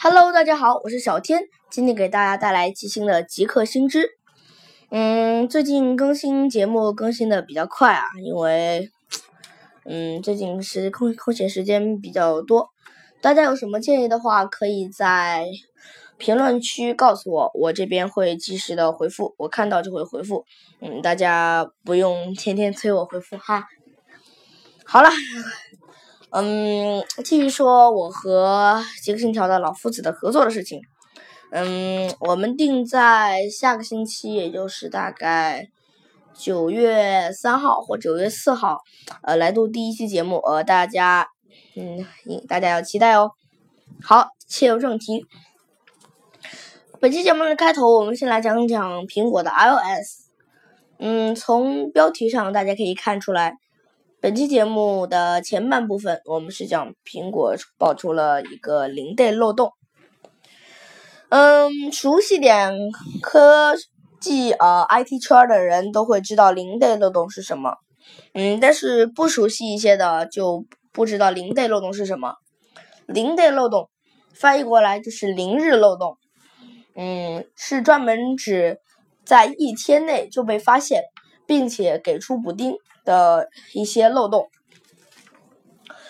Hello，大家好，我是小天，今天给大家带来极星的极客星知。嗯，最近更新节目更新的比较快啊，因为嗯最近是空空闲时间比较多。大家有什么建议的话，可以在评论区告诉我，我这边会及时的回复，我看到就会回复。嗯，大家不用天天催我回复哈。好了。嗯，继续说我和杰克信条的老夫子的合作的事情。嗯，我们定在下个星期，也就是大概九月三号或九月四号，呃，来录第一期节目。呃，大家，嗯，大家要期待哦。好，切入正题。本期节目的开头，我们先来讲讲苹果的 iOS。嗯，从标题上大家可以看出来。本期节目的前半部分，我们是讲苹果爆出了一个零 day 漏洞。嗯，熟悉点科技呃 IT 圈的人都会知道零 day 漏洞是什么。嗯，但是不熟悉一些的就不知道零 day 漏洞是什么。零 day 漏洞翻译过来就是零日漏洞。嗯，是专门指在一天内就被发现，并且给出补丁。的一些漏洞，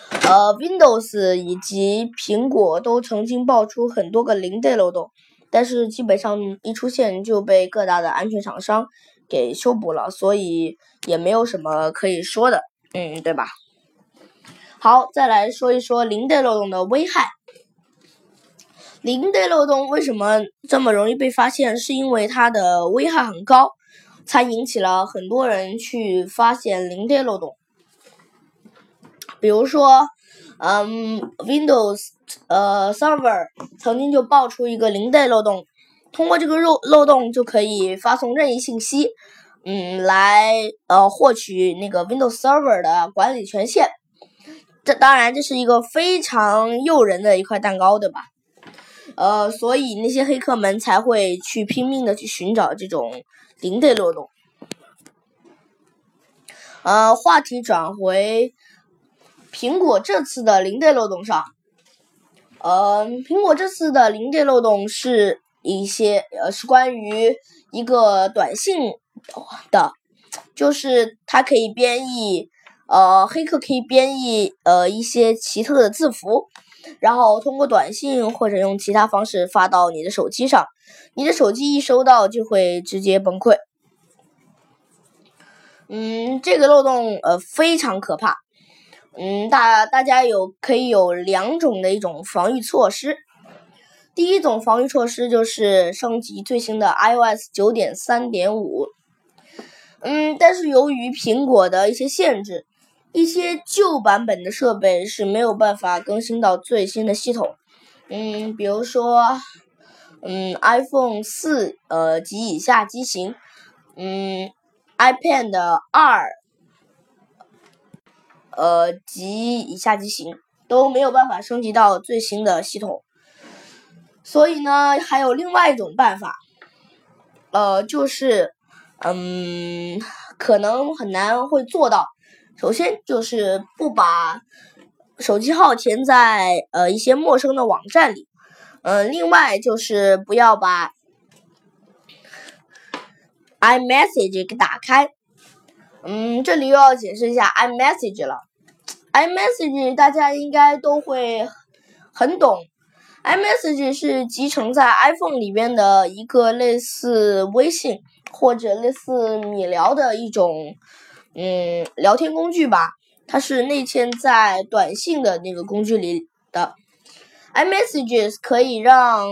呃，Windows 以及苹果都曾经爆出很多个零 day 漏洞，但是基本上一出现就被各大的安全厂商给修补了，所以也没有什么可以说的，嗯，对吧？好，再来说一说零 day 漏洞的危害。零 day 漏洞为什么这么容易被发现？是因为它的危害很高。才引起了很多人去发现零 day 漏洞，比如说，嗯，Windows 呃 Server 曾经就爆出一个零 day 漏洞，通过这个漏漏洞就可以发送任意信息，嗯，来呃获取那个 Windows Server 的管理权限。这当然这是一个非常诱人的一块蛋糕，对吧？呃，所以那些黑客们才会去拼命的去寻找这种。零的漏洞，呃，话题转回苹果这次的零的漏洞上。呃，苹果这次的零的漏洞是一些呃，是关于一个短信的，就是它可以编译，呃，黑客可以编译呃一些奇特的字符，然后通过短信或者用其他方式发到你的手机上。你的手机一收到就会直接崩溃。嗯，这个漏洞呃非常可怕。嗯，大大家有可以有两种的一种防御措施。第一种防御措施就是升级最新的 iOS 九点三点五。嗯，但是由于苹果的一些限制，一些旧版本的设备是没有办法更新到最新的系统。嗯，比如说。嗯，iPhone 四呃及以下机型，嗯，iPad 二呃及以下机型都没有办法升级到最新的系统，所以呢，还有另外一种办法，呃，就是嗯，可能很难会做到。首先就是不把手机号填在呃一些陌生的网站里。嗯，另外就是不要把 iMessage 给打开。嗯，这里又要解释一下 iMessage 了。iMessage 大家应该都会很懂。iMessage 是集成在 iPhone 里边的一个类似微信或者类似米聊的一种嗯聊天工具吧。它是内嵌在短信的那个工具里的。iMessages 可以让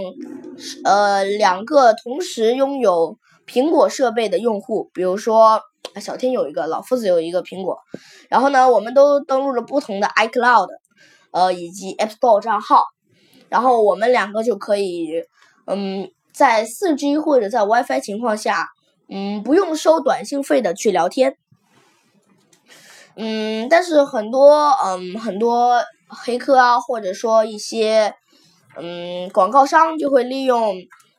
呃两个同时拥有苹果设备的用户，比如说小天有一个，老夫子有一个苹果，然后呢，我们都登录了不同的 iCloud，呃以及 App Store 账号，然后我们两个就可以嗯在 4G 或者在 WiFi 情况下，嗯不用收短信费的去聊天，嗯，但是很多嗯很多。黑客啊，或者说一些嗯广告商就会利用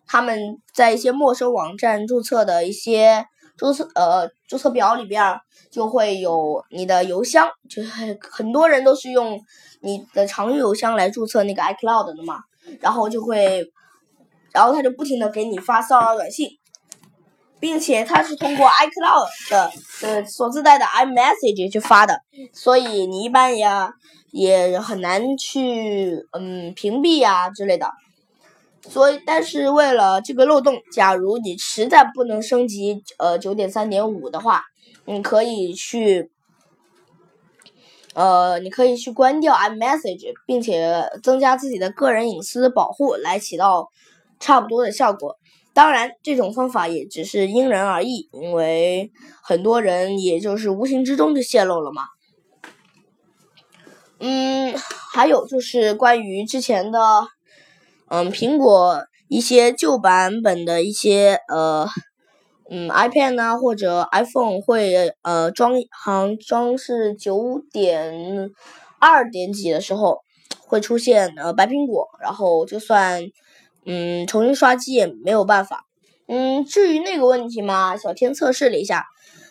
他们在一些陌生网站注册的一些注册呃注册表里边就会有你的邮箱，就是很多人都是用你的常用邮箱来注册那个 iCloud 的嘛。然后就会，然后他就不停的给你发骚扰短信，并且它是通过 iCloud 的呃所自带的 iMessage 去发的，所以你一般也也很难去嗯屏蔽呀之类的。所以，但是为了这个漏洞，假如你实在不能升级呃九点三点五的话，你可以去。呃，你可以去关掉 iMessage，并且增加自己的个人隐私保护，来起到差不多的效果。当然，这种方法也只是因人而异，因为很多人也就是无形之中就泄露了嘛。嗯，还有就是关于之前的，嗯，苹果一些旧版本的一些呃。嗯，iPad 呢，或者 iPhone 会呃装行装是九点二点几的时候会出现呃白苹果，然后就算嗯重新刷机也没有办法。嗯，至于那个问题嘛，小天测试了一下，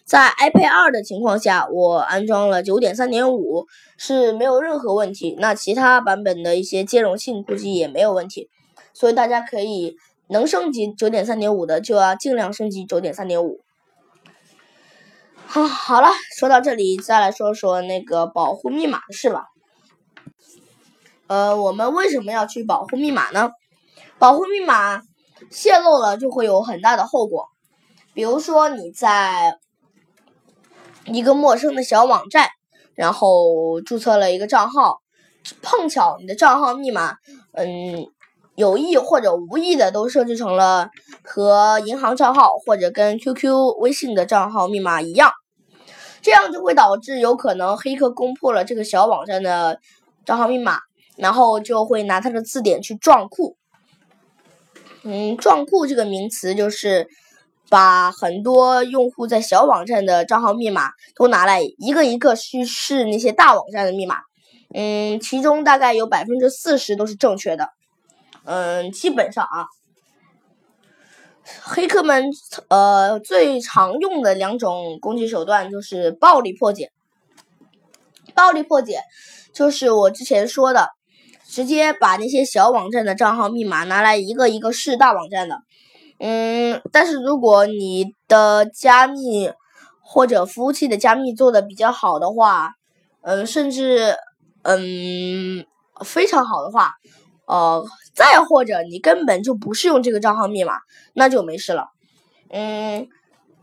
在 iPad 二的情况下，我安装了九点三点五是没有任何问题。那其他版本的一些兼容性估计也没有问题，所以大家可以。能升级九点三点五的，就要尽量升级九点三点五。好，好了，说到这里，再来说说那个保护密码的事吧。呃，我们为什么要去保护密码呢？保护密码泄露了就会有很大的后果，比如说你在一个陌生的小网站，然后注册了一个账号，碰巧你的账号密码，嗯。有意或者无意的都设置成了和银行账号或者跟 QQ、微信的账号密码一样，这样就会导致有可能黑客攻破了这个小网站的账号密码，然后就会拿它的字典去撞库。嗯，撞库这个名词就是把很多用户在小网站的账号密码都拿来一个一个去试那些大网站的密码。嗯，其中大概有百分之四十都是正确的。嗯，基本上啊，黑客们呃最常用的两种攻击手段就是暴力破解。暴力破解就是我之前说的，直接把那些小网站的账号密码拿来一个一个试大网站的。嗯，但是如果你的加密或者服务器的加密做的比较好的话，嗯，甚至嗯非常好的话。呃，再或者你根本就不是用这个账号密码，那就没事了。嗯，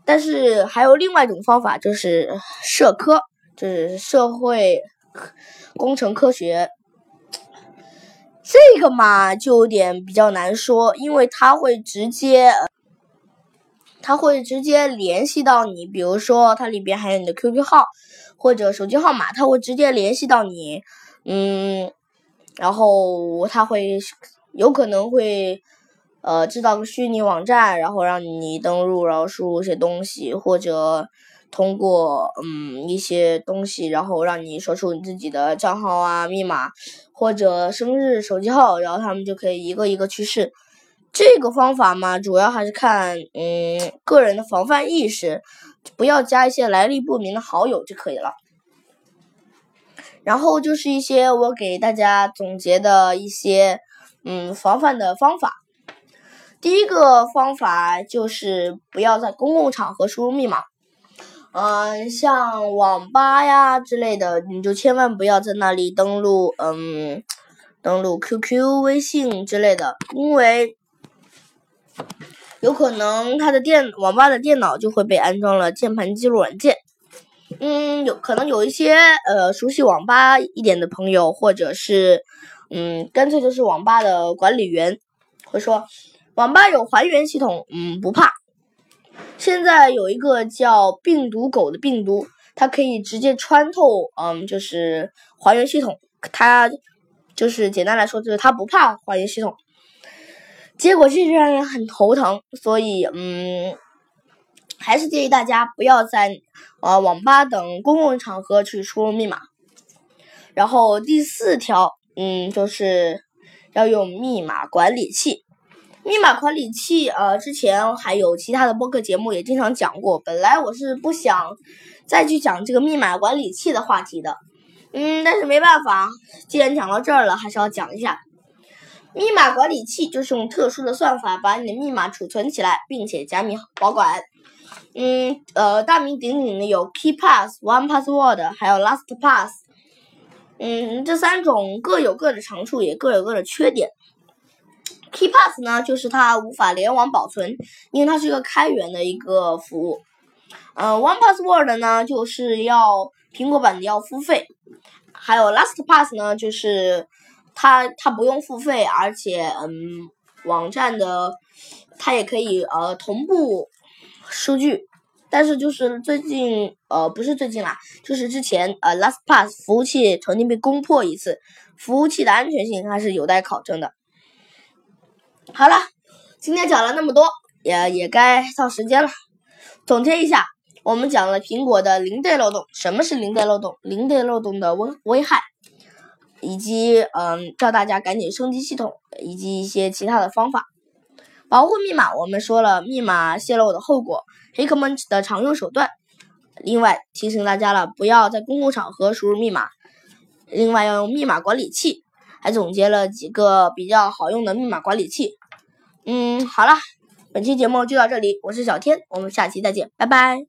但是还有另外一种方法，就是社科，就是社会工程科学。这个嘛，就有点比较难说，因为它会直接，它会直接联系到你，比如说它里边还有你的 QQ 号或者手机号码，它会直接联系到你，嗯。然后他会有可能会呃制造个虚拟网站，然后让你登录，然后输入一些东西，或者通过嗯一些东西，然后让你说出你自己的账号啊、密码或者生日、手机号，然后他们就可以一个一个去试。这个方法嘛，主要还是看嗯个人的防范意识，不要加一些来历不明的好友就可以了。然后就是一些我给大家总结的一些嗯防范的方法。第一个方法就是不要在公共场合输入密码，嗯，像网吧呀之类的，你就千万不要在那里登录，嗯，登录 QQ、微信之类的，因为有可能他的电网吧的电脑就会被安装了键盘记录软件。嗯，有可能有一些呃熟悉网吧一点的朋友，或者是嗯，干脆就是网吧的管理员，会说网吧有还原系统，嗯，不怕。现在有一个叫病毒狗的病毒，它可以直接穿透，嗯，就是还原系统，它就是简单来说就是它不怕还原系统。结果这就让人很头疼，所以嗯。还是建议大家不要在呃网吧等公共场合去输入密码。然后第四条，嗯，就是要用密码管理器。密码管理器，呃，之前还有其他的播客节目也经常讲过。本来我是不想再去讲这个密码管理器的话题的，嗯，但是没办法，既然讲到这儿了，还是要讲一下。密码管理器就是用特殊的算法把你的密码储存起来，并且加密保管。嗯，呃，大名鼎鼎的有 KeyPass、OnePassword，还有 LastPass。嗯，这三种各有各的长处，也各有各的缺点。KeyPass 呢，就是它无法联网保存，因为它是一个开源的一个服务。呃，OnePassword 呢，就是要苹果版的要付费。还有 LastPass 呢，就是它它不用付费，而且嗯，网站的它也可以呃同步数据，但是就是最近呃不是最近啦，就是之前呃 LastPass 服务器曾经被攻破一次，服务器的安全性还是有待考证的。好了，今天讲了那么多，也也该到时间了，总结一下。我们讲了苹果的零 day 漏洞，什么是零 day 漏洞？零 day 漏洞的危危害，以及嗯，叫大家赶紧升级系统，以及一些其他的方法保护密码。我们说了密码泄露的后果，黑客们的常用手段。另外提醒大家了，不要在公共场合输入密码。另外要用密码管理器，还总结了几个比较好用的密码管理器。嗯，好了，本期节目就到这里，我是小天，我们下期再见，拜拜。